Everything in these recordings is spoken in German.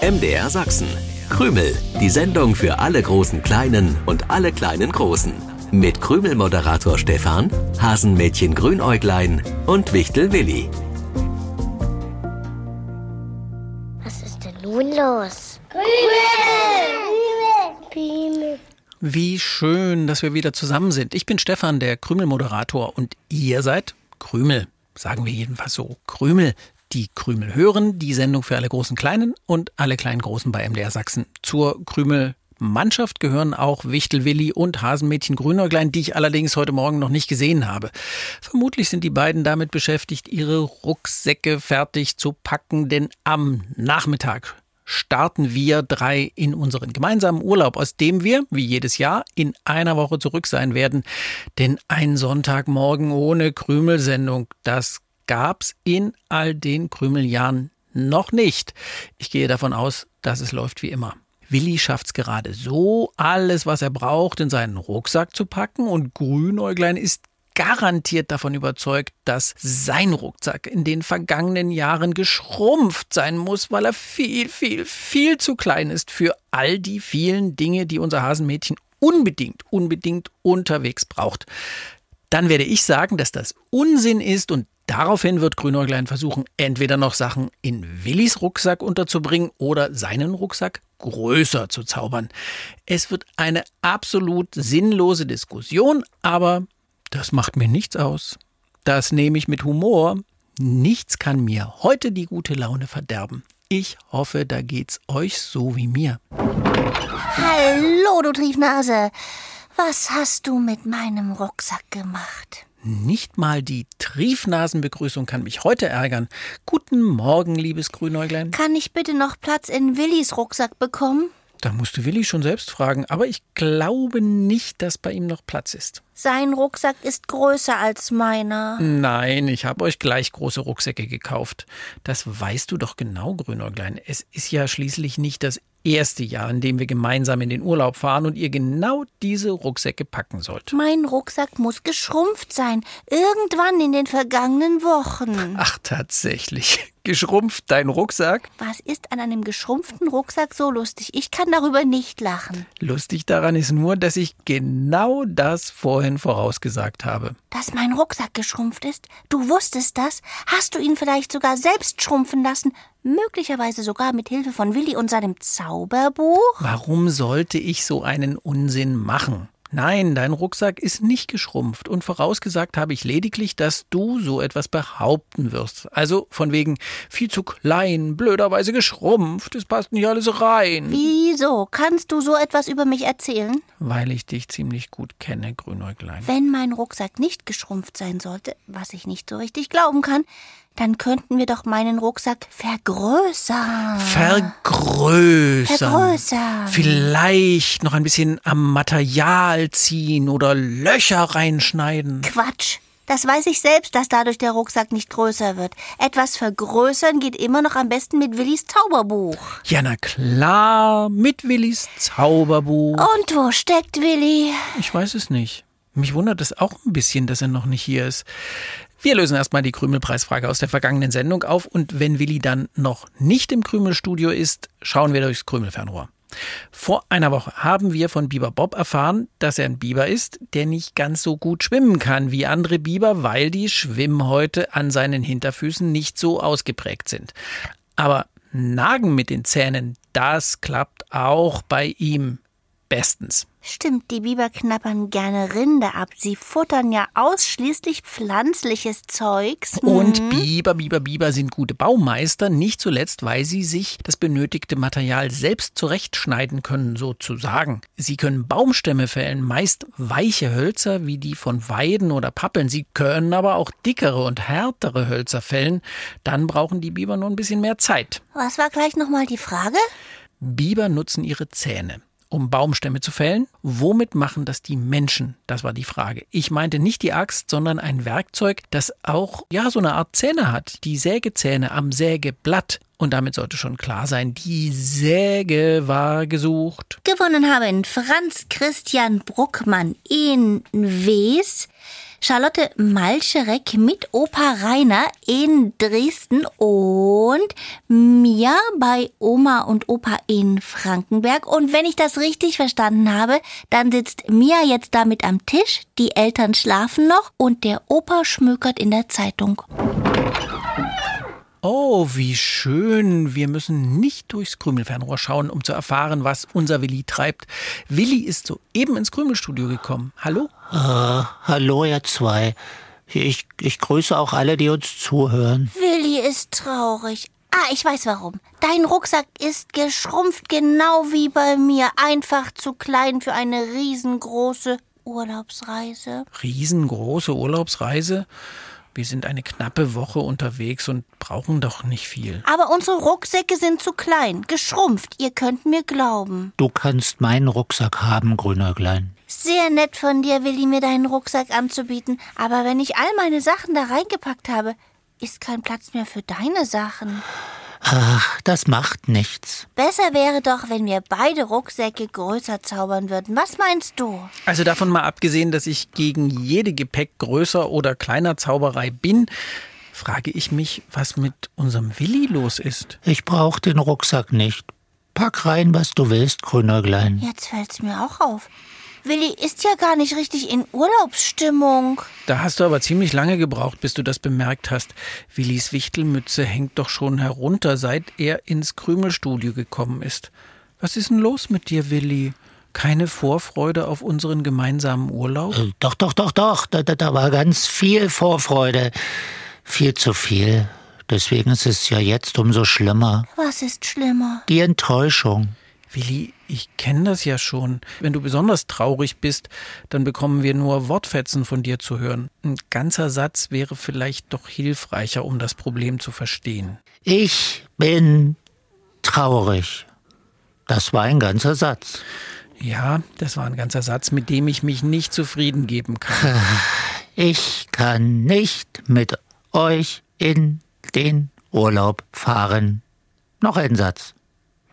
MDR Sachsen. Krümel, die Sendung für alle großen Kleinen und alle kleinen Großen. Mit Krümel-Moderator Stefan, Hasenmädchen Grünäuglein und Wichtel Willi. Was ist denn nun los? Krümel. Wie schön, dass wir wieder zusammen sind. Ich bin Stefan, der Krümel-Moderator und ihr seid Krümel. Sagen wir jedenfalls so. Krümel. Die Krümel hören, die Sendung für alle großen Kleinen und alle kleinen Großen bei MDR Sachsen. Zur Krümel Mannschaft gehören auch Wichtel Willi und Hasenmädchen Grünäuglein, die ich allerdings heute Morgen noch nicht gesehen habe. Vermutlich sind die beiden damit beschäftigt, ihre Rucksäcke fertig zu packen, denn am Nachmittag starten wir drei in unseren gemeinsamen Urlaub, aus dem wir, wie jedes Jahr, in einer Woche zurück sein werden. Denn ein Sonntagmorgen ohne Krümelsendung, das gab's in all den Krümeljahren noch nicht. Ich gehe davon aus, dass es läuft wie immer. Willi schafft's gerade so, alles, was er braucht, in seinen Rucksack zu packen und Grünäuglein ist garantiert davon überzeugt, dass sein Rucksack in den vergangenen Jahren geschrumpft sein muss, weil er viel, viel, viel zu klein ist für all die vielen Dinge, die unser Hasenmädchen unbedingt, unbedingt unterwegs braucht. Dann werde ich sagen, dass das Unsinn ist und Daraufhin wird Grünäuglein versuchen, entweder noch Sachen in Willis Rucksack unterzubringen oder seinen Rucksack größer zu zaubern. Es wird eine absolut sinnlose Diskussion, aber das macht mir nichts aus. Das nehme ich mit Humor. Nichts kann mir heute die gute Laune verderben. Ich hoffe, da geht's euch so wie mir. Hallo, du Triefnase. Was hast du mit meinem Rucksack gemacht? Nicht mal die Triefnasenbegrüßung kann mich heute ärgern. Guten Morgen, liebes Grünäuglein. Kann ich bitte noch Platz in Willis Rucksack bekommen? Da musst du Willi schon selbst fragen, aber ich glaube nicht, dass bei ihm noch Platz ist. Sein Rucksack ist größer als meiner. Nein, ich habe euch gleich große Rucksäcke gekauft. Das weißt du doch genau, Grünäuglein. Es ist ja schließlich nicht das erste Jahr, in dem wir gemeinsam in den Urlaub fahren und ihr genau diese Rucksäcke packen sollt. Mein Rucksack muss geschrumpft sein. Irgendwann in den vergangenen Wochen. Ach, tatsächlich. Geschrumpft dein Rucksack? Was ist an einem geschrumpften Rucksack so lustig? Ich kann darüber nicht lachen. Lustig daran ist nur, dass ich genau das vorhin vorausgesagt habe. Dass mein Rucksack geschrumpft ist? Du wusstest das? Hast du ihn vielleicht sogar selbst schrumpfen lassen? Möglicherweise sogar mit Hilfe von Willi und seinem Zauberbuch? Warum sollte ich so einen Unsinn machen? Nein, dein Rucksack ist nicht geschrumpft und vorausgesagt habe ich lediglich, dass du so etwas behaupten wirst. Also von wegen viel zu klein, blöderweise geschrumpft, es passt nicht alles rein. Wieso? Kannst du so etwas über mich erzählen? Weil ich dich ziemlich gut kenne, Grünäuglein. Wenn mein Rucksack nicht geschrumpft sein sollte, was ich nicht so richtig glauben kann, dann könnten wir doch meinen Rucksack vergrößern. Vergrößern. Vergrößern. Vielleicht noch ein bisschen am Material ziehen oder Löcher reinschneiden. Quatsch. Das weiß ich selbst, dass dadurch der Rucksack nicht größer wird. Etwas vergrößern geht immer noch am besten mit Willis Zauberbuch. Ja, na klar, mit Willis Zauberbuch. Und wo steckt Willi? Ich weiß es nicht. Mich wundert es auch ein bisschen, dass er noch nicht hier ist. Wir lösen erstmal die Krümelpreisfrage aus der vergangenen Sendung auf und wenn Willi dann noch nicht im Krümelstudio ist, schauen wir durchs Krümelfernrohr. Vor einer Woche haben wir von Biber Bob erfahren, dass er ein Biber ist, der nicht ganz so gut schwimmen kann wie andere Biber, weil die Schwimmhäute an seinen Hinterfüßen nicht so ausgeprägt sind. Aber Nagen mit den Zähnen, das klappt auch bei ihm bestens. Stimmt, die Biber knappern gerne Rinde ab. Sie futtern ja ausschließlich pflanzliches Zeugs. Und Mhm. Biber, Biber, Biber sind gute Baumeister, nicht zuletzt, weil sie sich das benötigte Material selbst zurechtschneiden können, sozusagen. Sie können Baumstämme fällen, meist weiche Hölzer wie die von Weiden oder Pappeln. Sie können aber auch dickere und härtere Hölzer fällen. Dann brauchen die Biber nur ein bisschen mehr Zeit. Was war gleich nochmal die Frage? Biber nutzen ihre Zähne, um Baumstämme zu fällen. Womit machen das die Menschen? Das war die Frage. Ich meinte nicht die Axt, sondern ein Werkzeug, das auch, ja, so eine Art Zähne hat. Die Sägezähne am Sägeblatt. Und damit sollte schon klar sein, die Säge war gesucht. Gewonnen haben Franz Christian Bruckmann in Wes, Charlotte Malcherek mit Opa Rainer in Dresden und Mia bei Oma und Opa in Frankenberg. Und wenn ich das richtig verstanden habe, dann sitzt Mia jetzt damit am Tisch, die Eltern schlafen noch und der Opa schmökert in der Zeitung. Oh, wie schön. Wir müssen nicht durchs Krümelfernrohr schauen, um zu erfahren, was unser Willi treibt. Willi ist soeben ins Krümelstudio gekommen. Hallo? Äh, hallo, ihr zwei. Ich, ich grüße auch alle, die uns zuhören. Willi ist traurig. Ah, ich weiß warum. Dein Rucksack ist geschrumpft, genau wie bei mir. Einfach zu klein für eine riesengroße Urlaubsreise. Riesengroße Urlaubsreise? Wir sind eine knappe Woche unterwegs und brauchen doch nicht viel. Aber unsere Rucksäcke sind zu klein, geschrumpft. Ihr könnt mir glauben. Du kannst meinen Rucksack haben, Grünäuglein. Sehr nett von dir, Willi, mir deinen Rucksack anzubieten. Aber wenn ich all meine Sachen da reingepackt habe, ist kein Platz mehr für deine Sachen. Ach, das macht nichts. Besser wäre doch, wenn wir beide Rucksäcke größer zaubern würden. Was meinst du? Also davon mal abgesehen, dass ich gegen jede Gepäck größer oder kleiner Zauberei bin, frage ich mich, was mit unserem Willi los ist. Ich brauch den Rucksack nicht. Pack rein, was du willst, Grünäuglein. Jetzt fällt's mir auch auf. Willi ist ja gar nicht richtig in Urlaubsstimmung. Da hast du aber ziemlich lange gebraucht, bis du das bemerkt hast. Willis Wichtelmütze hängt doch schon herunter, seit er ins Krümelstudio gekommen ist. Was ist denn los mit dir, Willi? Keine Vorfreude auf unseren gemeinsamen Urlaub? Äh, doch, doch, doch, doch. Da, da, da war ganz viel Vorfreude. Viel zu viel. Deswegen ist es ja jetzt umso schlimmer. Was ist schlimmer? Die Enttäuschung. Willi, ich kenne das ja schon. Wenn du besonders traurig bist, dann bekommen wir nur Wortfetzen von dir zu hören. Ein ganzer Satz wäre vielleicht doch hilfreicher, um das Problem zu verstehen. Ich bin traurig. Das war ein ganzer Satz. Ja, das war ein ganzer Satz, mit dem ich mich nicht zufrieden geben kann. Ich kann nicht mit euch in den Urlaub fahren. Noch ein Satz.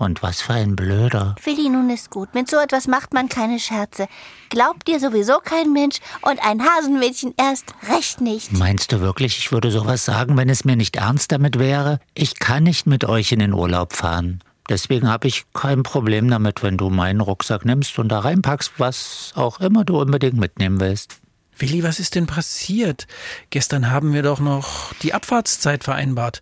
Und was für ein Blöder. Willi, nun ist gut. Mit so etwas macht man keine Scherze. Glaubt dir sowieso kein Mensch und ein Hasenmädchen erst recht nicht. Meinst du wirklich, ich würde sowas sagen, wenn es mir nicht ernst damit wäre? Ich kann nicht mit euch in den Urlaub fahren. Deswegen habe ich kein Problem damit, wenn du meinen Rucksack nimmst und da reinpackst, was auch immer du unbedingt mitnehmen willst. Willi, was ist denn passiert? Gestern haben wir doch noch die Abfahrtszeit vereinbart.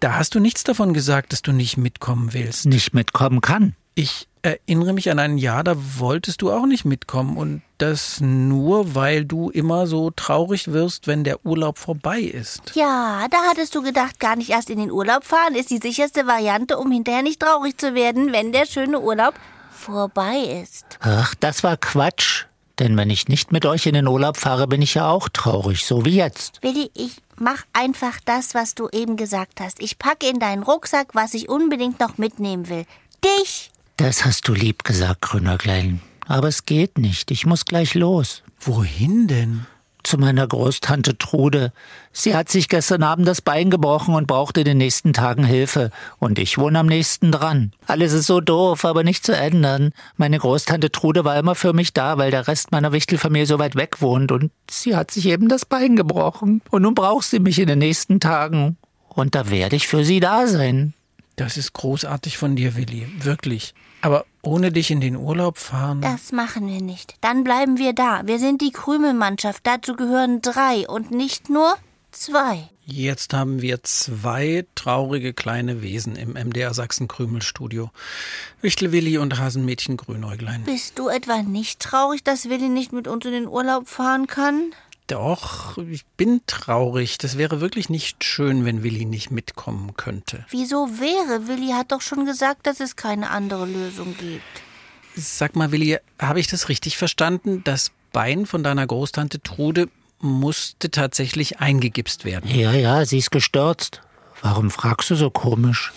Da hast du nichts davon gesagt, dass du nicht mitkommen willst. Nicht mitkommen kann. Ich erinnere mich an ein Jahr, da wolltest du auch nicht mitkommen. Und das nur, weil du immer so traurig wirst, wenn der Urlaub vorbei ist. Ja, da hattest du gedacht, gar nicht erst in den Urlaub fahren ist die sicherste Variante, um hinterher nicht traurig zu werden, wenn der schöne Urlaub vorbei ist. Ach, das war Quatsch. Denn wenn ich nicht mit euch in den Urlaub fahre, bin ich ja auch traurig, so wie jetzt. Willi, ich mach einfach das, was du eben gesagt hast. Ich packe in deinen Rucksack, was ich unbedingt noch mitnehmen will. Dich! Das hast du lieb gesagt, Grünerklein. Aber es geht nicht. Ich muss gleich los. Wohin denn? Zu meiner Großtante Trude. Sie hat sich gestern Abend das Bein gebrochen und braucht in den nächsten Tagen Hilfe. Und ich wohne am nächsten dran. Alles ist so doof, aber nicht zu ändern. Meine Großtante Trude war immer für mich da, weil der Rest meiner Wichtelfamilie so weit weg wohnt. Und sie hat sich eben das Bein gebrochen. Und nun braucht sie mich in den nächsten Tagen. Und da werde ich für sie da sein. Das ist großartig von dir, Willi. Wirklich. Aber ohne dich in den Urlaub fahren? Das machen wir nicht. Dann bleiben wir da. Wir sind die Krümelmannschaft. Dazu gehören drei und nicht nur zwei. Jetzt haben wir zwei traurige kleine Wesen im MDR Sachsen Krümelstudio. Wichtelwilli und Hasenmädchen Grünäuglein. Bist du etwa nicht traurig, dass Willi nicht mit uns in den Urlaub fahren kann? Doch, ich bin traurig. Das wäre wirklich nicht schön, wenn Willi nicht mitkommen könnte. Wieso wäre? Willi hat doch schon gesagt, dass es keine andere Lösung gibt. Sag mal, Willi, habe ich das richtig verstanden? Das Bein von deiner Großtante Trude musste tatsächlich eingegipst werden. Ja, ja, sie ist gestürzt. Warum fragst du so komisch?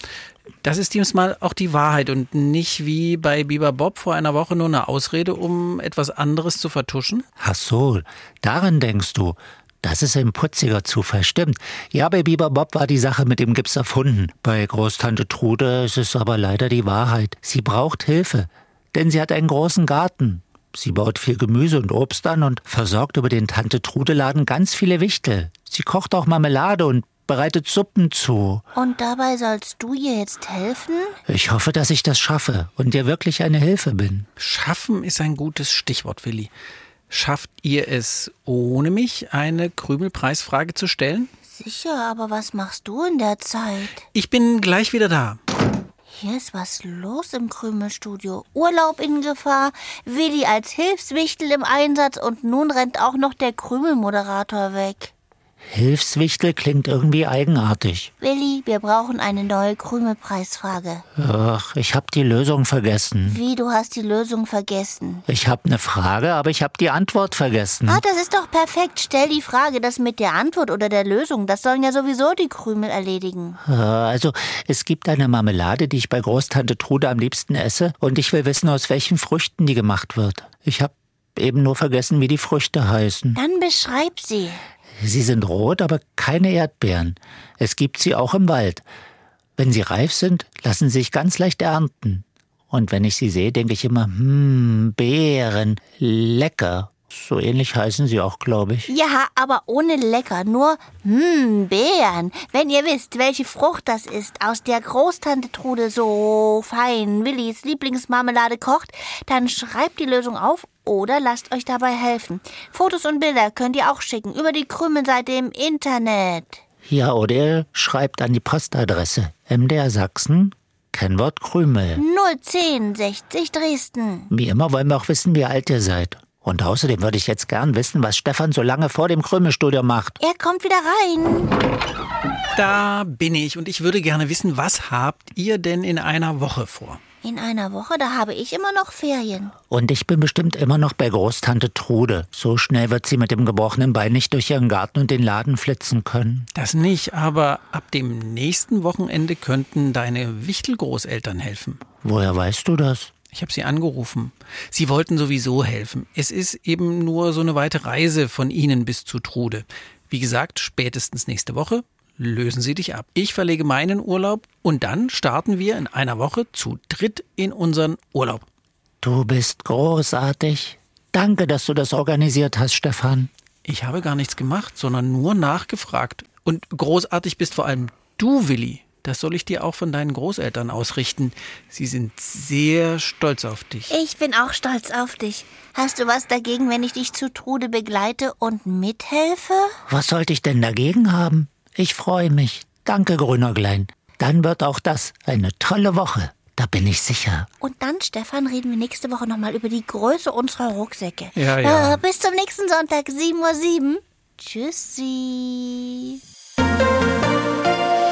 Das ist diesmal auch die Wahrheit und nicht wie bei Biber Bob vor einer Woche nur eine Ausrede, um etwas anderes zu vertuschen? Ach so, daran denkst du. Das ist ein putziger Zufall, stimmt. Ja, bei Biber Bob war die Sache mit dem Gips erfunden. Bei Großtante Trude ist es aber leider die Wahrheit. Sie braucht Hilfe, denn sie hat einen großen Garten. Sie baut viel Gemüse und Obst an und versorgt über den Tante Trude Laden ganz viele Wichtel. Sie kocht auch Marmelade und bereitet Suppen zu. Und dabei sollst du ihr jetzt helfen? Ich hoffe, dass ich das schaffe und dir wirklich eine Hilfe bin. Schaffen ist ein gutes Stichwort, Willi. Schafft ihr es, ohne mich eine Krümelpreisfrage zu stellen? Sicher, aber was machst du in der Zeit? Ich bin gleich wieder da. Hier ist was los im Krümelstudio. Urlaub in Gefahr, Willi als Hilfswichtel im Einsatz und nun rennt auch noch der Krümelmoderator weg. Hilfswichtel klingt irgendwie eigenartig. Willi, wir brauchen eine neue Krümelpreisfrage. Ach, ich hab die Lösung vergessen. Wie, du hast die Lösung vergessen? Ich hab eine Frage, aber ich hab die Antwort vergessen. Ah, das ist doch perfekt. Stell die Frage, das mit der Antwort oder der Lösung, das sollen ja sowieso die Krümel erledigen. Äh, Also, es gibt eine Marmelade, die ich bei Großtante Trude am liebsten esse, und ich will wissen, aus welchen Früchten die gemacht wird. Ich hab eben nur vergessen, wie die Früchte heißen. Dann beschreib sie. Sie sind rot, aber keine Erdbeeren. Es gibt sie auch im Wald. Wenn sie reif sind, lassen sie sich ganz leicht ernten. Und wenn ich sie sehe, denke ich immer, hm, Beeren, lecker. So ähnlich heißen sie auch, glaube ich. Ja, aber ohne lecker, nur hm, Beeren. Wenn ihr wisst, welche Frucht das ist, aus der Großtante Trude so fein Willis Lieblingsmarmelade kocht, dann schreibt die Lösung auf oder lasst euch dabei helfen. Fotos und Bilder könnt ihr auch schicken über die Krümelseite im Internet. Ja, oder ihr schreibt an die Postadresse MDR Sachsen, Kennwort Krümel. 01060 Dresden. Wie immer wollen wir auch wissen, wie alt ihr seid. Und außerdem würde ich jetzt gern wissen, was Stefan so lange vor dem Krümelstudio macht. Er kommt wieder rein. Da bin ich und ich würde gerne wissen, was habt ihr denn in einer Woche vor? In einer Woche, da habe ich immer noch Ferien. Und ich bin bestimmt immer noch bei Großtante Trude. So schnell wird sie mit dem gebrochenen Bein nicht durch ihren Garten und den Laden flitzen können. Das nicht, aber ab dem nächsten Wochenende könnten deine Wichtelgroßeltern helfen. Woher weißt du das? Ich habe sie angerufen. Sie wollten sowieso helfen. Es ist eben nur so eine weite Reise von ihnen bis zu Trude. Wie gesagt, spätestens nächste Woche lösen sie dich ab. Ich verlege meinen Urlaub und dann starten wir in einer Woche zu dritt in unseren Urlaub. Du bist großartig. Danke, dass du das organisiert hast, Stefan. Ich habe gar nichts gemacht, sondern nur nachgefragt. Und großartig bist vor allem du, Willi. Das soll ich dir auch von deinen Großeltern ausrichten. Sie sind sehr stolz auf dich. Ich bin auch stolz auf dich. Hast du was dagegen, wenn ich dich zu Trude begleite und mithelfe? Was sollte ich denn dagegen haben? Ich freue mich. Danke, Grünäuglein. Dann wird auch das eine tolle Woche. Da bin ich sicher. Und dann, Stefan, reden wir nächste Woche nochmal über die Größe unserer Rucksäcke. Ja, ja. Äh, bis zum nächsten Sonntag, 7.07 Uhr. Tschüssi.